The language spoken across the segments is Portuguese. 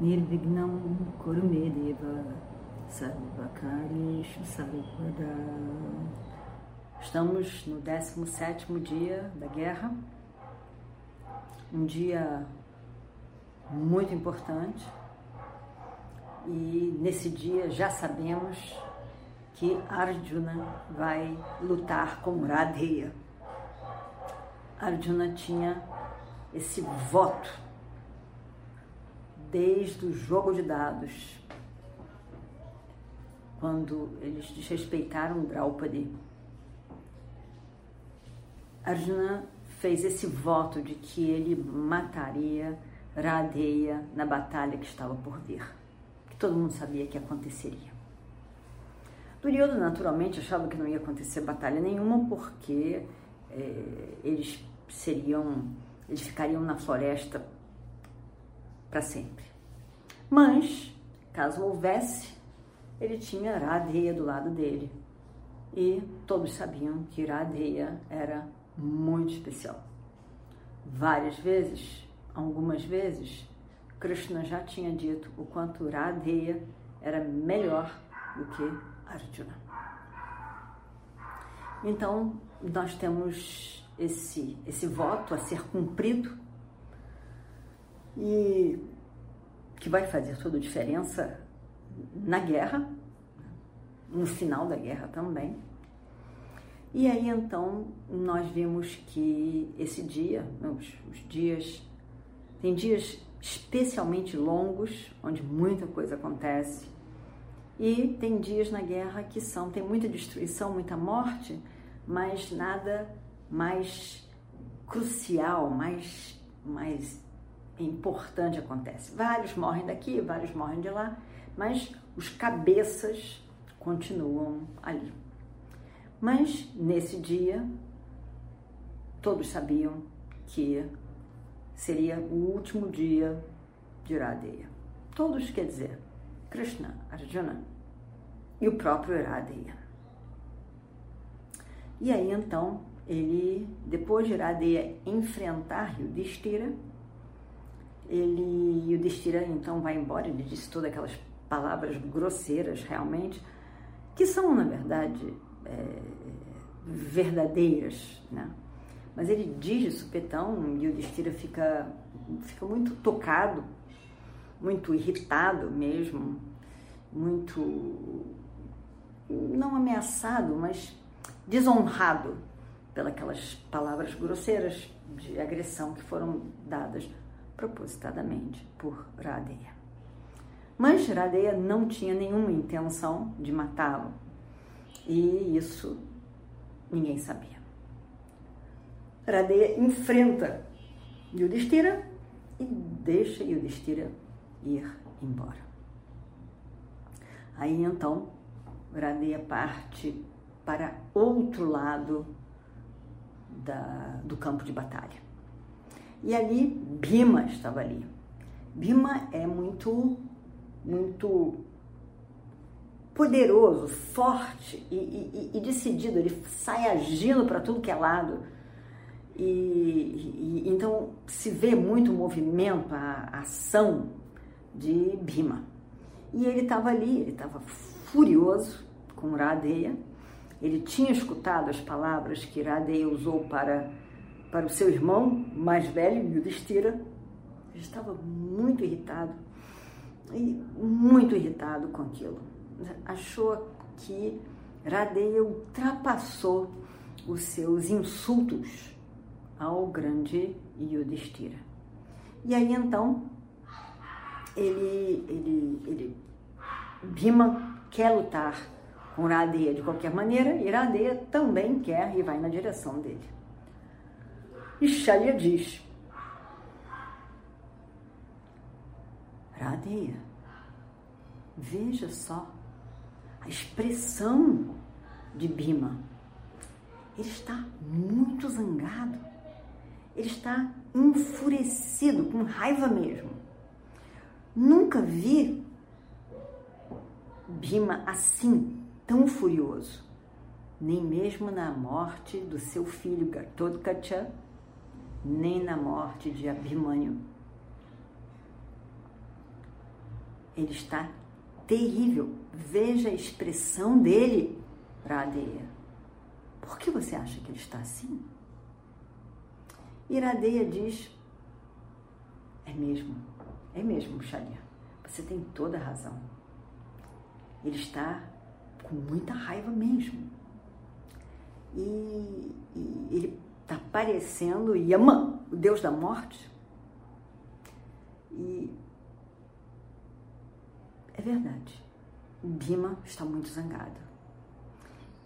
Nirvignam Kurumedeva Sarvakarishu Sarvada Estamos no 17º dia da guerra, um dia muito importante e nesse dia já sabemos que Arjuna vai lutar com Radheya. Arjuna tinha esse voto desde o jogo de dados, quando eles desrespeitaram Draupadi. Arjuna fez esse voto de que ele mataria Radeya na batalha que estava por vir, que todo mundo sabia que aconteceria. Duryodhana naturalmente achava que não ia acontecer batalha nenhuma porque é, eles seriam, eles ficariam na floresta para sempre. Mas, caso houvesse, ele tinha Radeya do lado dele. E todos sabiam que Radeya era muito especial. Várias vezes, algumas vezes, Krishna já tinha dito o quanto Radheya era melhor do que Arjuna. Então, nós temos esse, esse voto a ser cumprido e que vai fazer toda a diferença na guerra, no final da guerra também. E aí então nós vimos que esse dia, os, os dias, tem dias especialmente longos, onde muita coisa acontece, e tem dias na guerra que são, tem muita destruição, muita morte, mas nada mais crucial, mais, mais importante acontece. Vários morrem daqui, vários morrem de lá, mas os cabeças continuam ali. Mas nesse dia, todos sabiam que seria o último dia de Radeya. Todos, quer dizer, Krishna, Arjuna e o próprio Radeya. E aí então, ele, depois de Radeya enfrentar Yudhishthira, ele, Yudhishthira então vai embora, ele disse todas aquelas palavras grosseiras realmente, que são, na verdade, é, verdadeiras, né? Mas ele diz de supetão e o Destira fica, fica muito tocado, muito irritado mesmo, muito, não ameaçado, mas desonrado pelas palavras grosseiras de agressão que foram dadas propositadamente por Radeya. Mas Radeya não tinha nenhuma intenção de matá-lo. E isso ninguém sabia. Radeya enfrenta Yudhishthira e deixa Yudhishthira ir embora. Aí então Radeya parte para outro lado da, do campo de batalha. E ali Bhima estava ali. Bhima é muito, muito poderoso, forte e, e, e decidido. Ele sai agindo para tudo que é lado. E, e, então se vê muito o movimento, a, a ação de Bhima. E ele estava ali, ele estava furioso com Radeya. Ele tinha escutado as palavras que Radeya usou para, para o seu irmão mais velho, Yudhishthira. Ele estava muito irritado, e muito irritado com aquilo achou que Radeya ultrapassou os seus insultos ao grande Yudhishthira. E aí então ele, ele, ele Bhima quer lutar com Radeya de qualquer maneira e Radeya também quer e vai na direção dele. E Shalya diz: Radeya, Veja só a expressão de Bima. Ele está muito zangado. Ele está enfurecido, com raiva mesmo. Nunca vi Bima assim, tão furioso. Nem mesmo na morte do seu filho Gatotkacha, nem na morte de Abhimanyu. Ele está terrível. Veja a expressão dele para a aldeia. Por que você acha que ele está assim? Iradeia diz: É mesmo, é mesmo, Xalia. Você tem toda a razão. Ele está com muita raiva mesmo. E, e ele está parecendo Yaman, o deus da morte. E é verdade. Bima está muito zangado.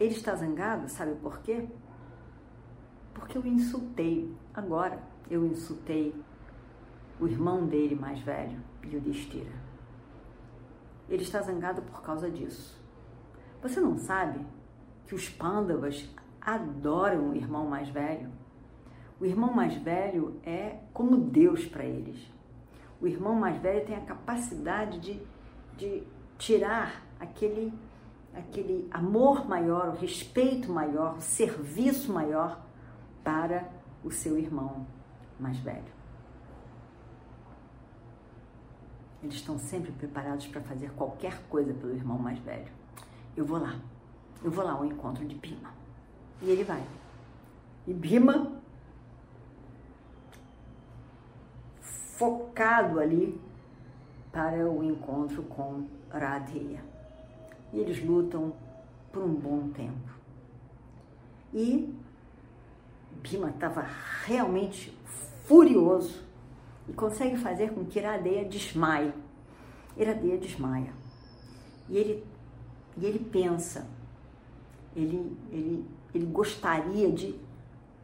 Ele está zangado, sabe por quê? Porque eu insultei. Agora eu insultei o irmão dele mais velho, Yudhishthira. Ele está zangado por causa disso. Você não sabe que os Pandavas adoram o irmão mais velho? O irmão mais velho é como Deus para eles. O irmão mais velho tem a capacidade de de tirar aquele, aquele amor maior, o respeito maior, o serviço maior para o seu irmão mais velho. Eles estão sempre preparados para fazer qualquer coisa pelo irmão mais velho. Eu vou lá, eu vou lá ao encontro de Bima. E ele vai. E Bima, focado ali para o encontro com Radheya. E eles lutam por um bom tempo. E Bima estava realmente furioso e consegue fazer com que Iradeia desmaie. Iradeia desmaia. E ele, e ele pensa, ele, ele, ele gostaria de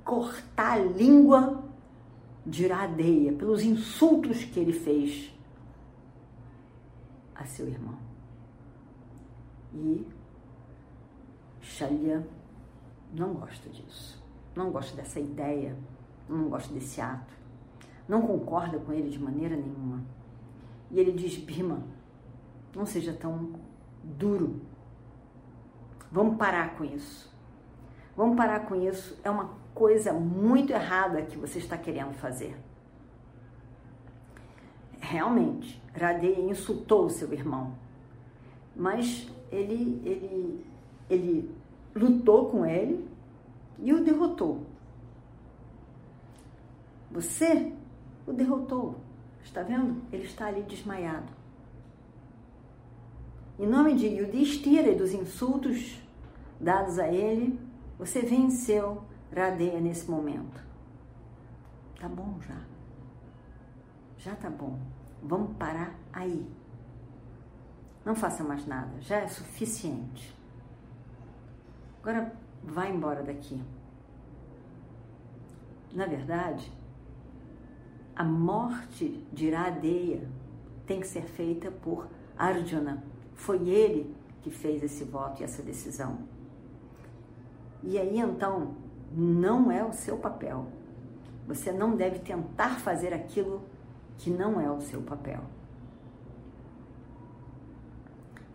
cortar a língua de Iradeia pelos insultos que ele fez a seu irmão. E Shalya não gosta disso, não gosta dessa ideia, não gosta desse ato, não concorda com ele de maneira nenhuma. E ele diz: Bima, não seja tão duro. Vamos parar com isso. Vamos parar com isso. É uma coisa muito errada que você está querendo fazer. Realmente, Radeia insultou seu irmão, mas ele, ele, ele lutou com ele e o derrotou. Você o derrotou, está vendo? Ele está ali desmaiado. Em nome de Yudhishthira e dos insultos dados a ele, você venceu Radeia nesse momento. Tá bom já. Já tá bom. Vamos parar aí. Não faça mais nada, já é suficiente. Agora vá embora daqui. Na verdade, a morte de Iradeya tem que ser feita por Arjuna. Foi ele que fez esse voto e essa decisão. E aí então, não é o seu papel. Você não deve tentar fazer aquilo que não é o seu papel.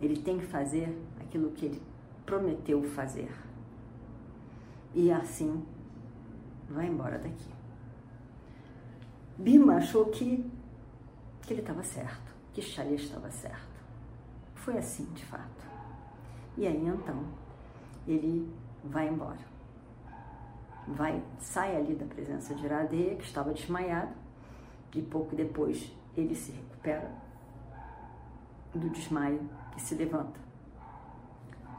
Ele tem que fazer aquilo que ele prometeu fazer. E assim vai embora daqui. Bima achou que, que ele estava certo, que Shalia estava certo. Foi assim, de fato. E aí então ele vai embora. Vai, sai ali da presença de Iradeia, que estava desmaiado, e pouco depois ele se recupera do desmaio e se levanta.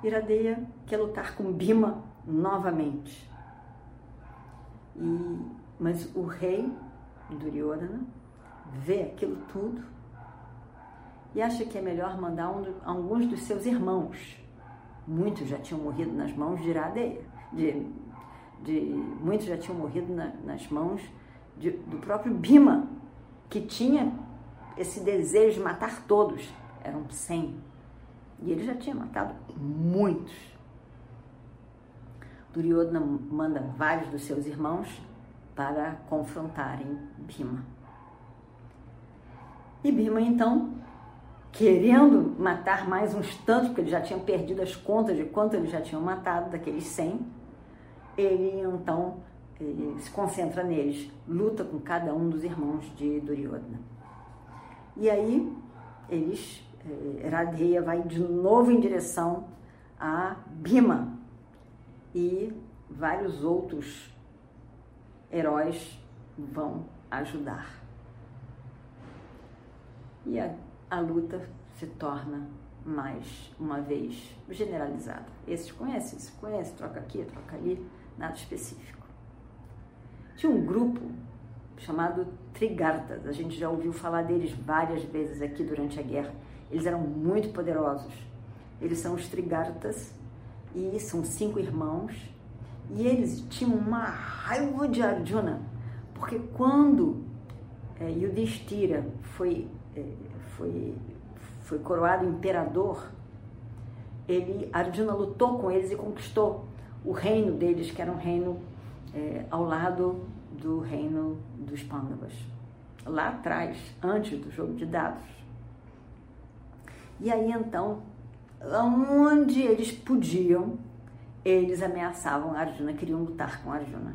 Iradeia quer lutar com Bima novamente. E, mas o rei Duryodhana vê aquilo tudo e acha que é melhor mandar um, alguns dos seus irmãos. Muitos já tinham morrido nas mãos de Iradeia. De, de, muitos já tinham morrido na, nas mãos de, do próprio Bima, que tinha esse desejo de matar todos, eram 100, E ele já tinha matado muitos. Duryodhana manda vários dos seus irmãos para confrontarem Bhima. E Bhima, então, querendo matar mais uns tantos, porque ele já tinha perdido as contas de quanto eles já tinham matado, daqueles 100, ele então ele se concentra neles, luta com cada um dos irmãos de Duryodhana. E aí eles, eh, Radheya vai de novo em direção a Bhima e vários outros heróis vão ajudar. E a, a luta se torna mais uma vez generalizada. Esses conhecem, esse conhece, troca aqui, troca ali, nada específico. Tinha um grupo chamado Trigartas, a gente já ouviu falar deles várias vezes aqui durante a guerra. Eles eram muito poderosos. Eles são os Trigartas e são cinco irmãos. E eles tinham uma raiva de Arjuna, porque quando é, Yudhishthira foi, é, foi, foi coroado imperador, ele, Arjuna lutou com eles e conquistou o reino deles, que era um reino é, ao lado do reino dos Pandavas, lá atrás, antes do jogo de dados. E aí então, onde eles podiam, eles ameaçavam Arjuna, queriam lutar com Arjuna.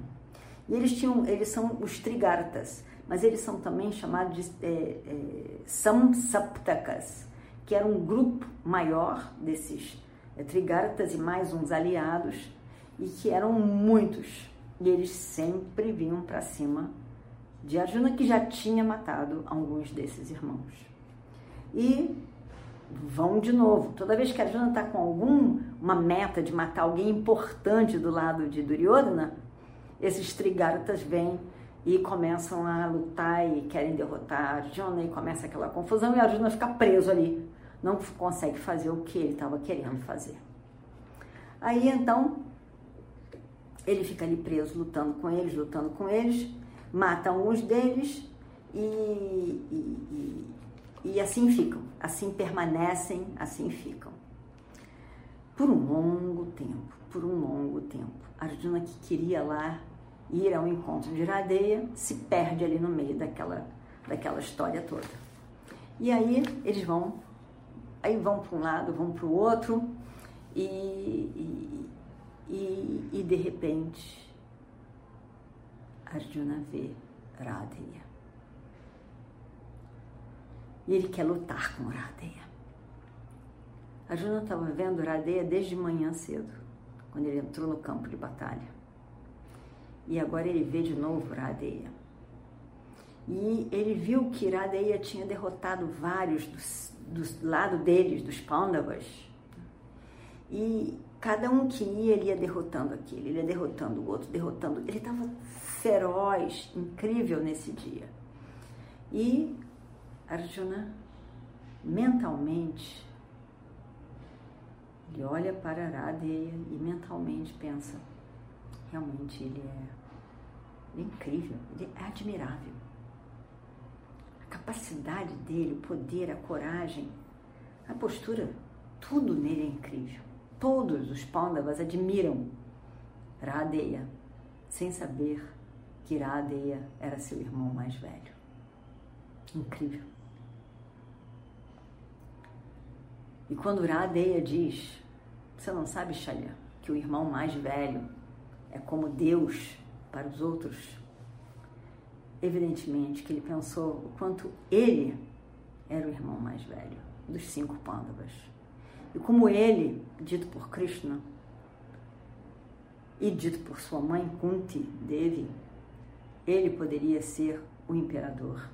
E eles tinham, eles são os Trigartas, mas eles são também chamados de é, é, Samsaptakas, que era um grupo maior desses é, Trigartas e mais uns aliados, e que eram muitos. E eles sempre vinham para cima de Arjuna, que já tinha matado alguns desses irmãos. E vão de novo. Toda vez que Arjuna está com alguma meta de matar alguém importante do lado de Duryodhana, esses Trigartas vêm e começam a lutar e querem derrotar Arjuna e começa aquela confusão e Arjuna fica preso ali, não consegue fazer o que ele estava querendo fazer. Aí então ele fica ali preso, lutando com eles, lutando com eles, mata alguns deles e, e, e, e assim ficam, assim permanecem, assim ficam. Por um longo tempo, por um longo tempo. Arjuna que queria lá ir ao encontro de Iradeia se perde ali no meio daquela, daquela história toda. E aí eles vão, aí vão para um lado, vão para o outro e, e, e, e de repente Arjuna vê Radheya. E ele quer lutar com Radheya. Arjuna estava vendo Radheya desde manhã cedo, quando ele entrou no campo de batalha. E agora ele vê de novo Radheya. E ele viu que Radheya tinha derrotado vários dos, do lado deles, dos Pandavas. E cada um que ia, ele ia derrotando aquele, ele ia derrotando o outro, derrotando. Ele estava feroz, incrível nesse dia. E Arjuna, mentalmente, ele olha para Radheya e mentalmente pensa: realmente ele é, é incrível, ele é admirável. A capacidade dele, o poder, a coragem, a postura, tudo nele é incrível. Todos os Pandavas admiram Radheya, sem saber que Radheya era seu irmão mais velho. Incrível. E quando Radheya diz, você não sabe, Shalya, que o irmão mais velho é como Deus para os outros? Evidentemente que ele pensou o quanto ele era o irmão mais velho dos cinco Pandavas. E como ele, dito por Krishna, e dito por sua mãe Kunti Devi, ele poderia ser o imperador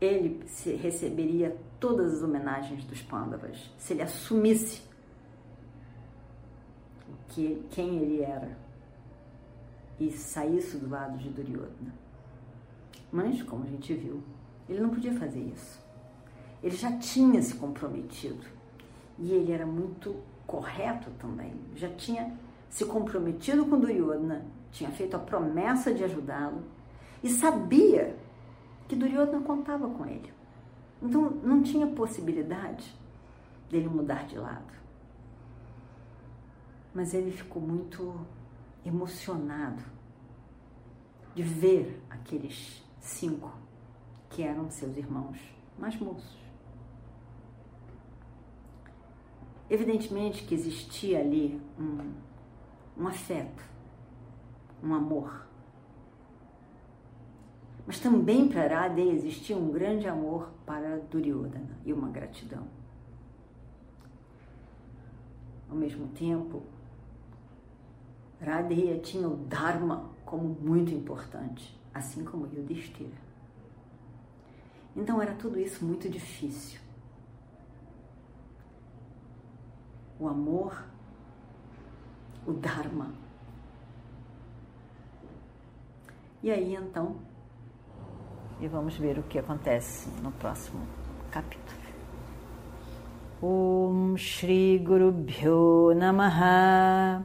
ele receberia todas as homenagens dos Pandavas se ele assumisse que, quem ele era e saísse do lado de Duryodhana. Mas, como a gente viu, ele não podia fazer isso. Ele já tinha se comprometido e ele era muito correto também. Já tinha se comprometido com Duryodhana, tinha feito a promessa de ajudá-lo e sabia que Duryodhana contava com ele. Então não tinha possibilidade dele mudar de lado. Mas ele ficou muito emocionado de ver aqueles cinco que eram seus irmãos mais moços. Evidentemente que existia ali um, um afeto, um amor. Mas também para Arade existia um grande amor para Duryodhana e uma gratidão. Ao mesmo tempo, Radeya tinha o Dharma como muito importante, assim como Yudhishthira. Então era tudo isso muito difícil. o amor, o Dharma. E aí então, e vamos ver o que acontece no próximo capítulo. Om Shri Guru Bhyo Namaha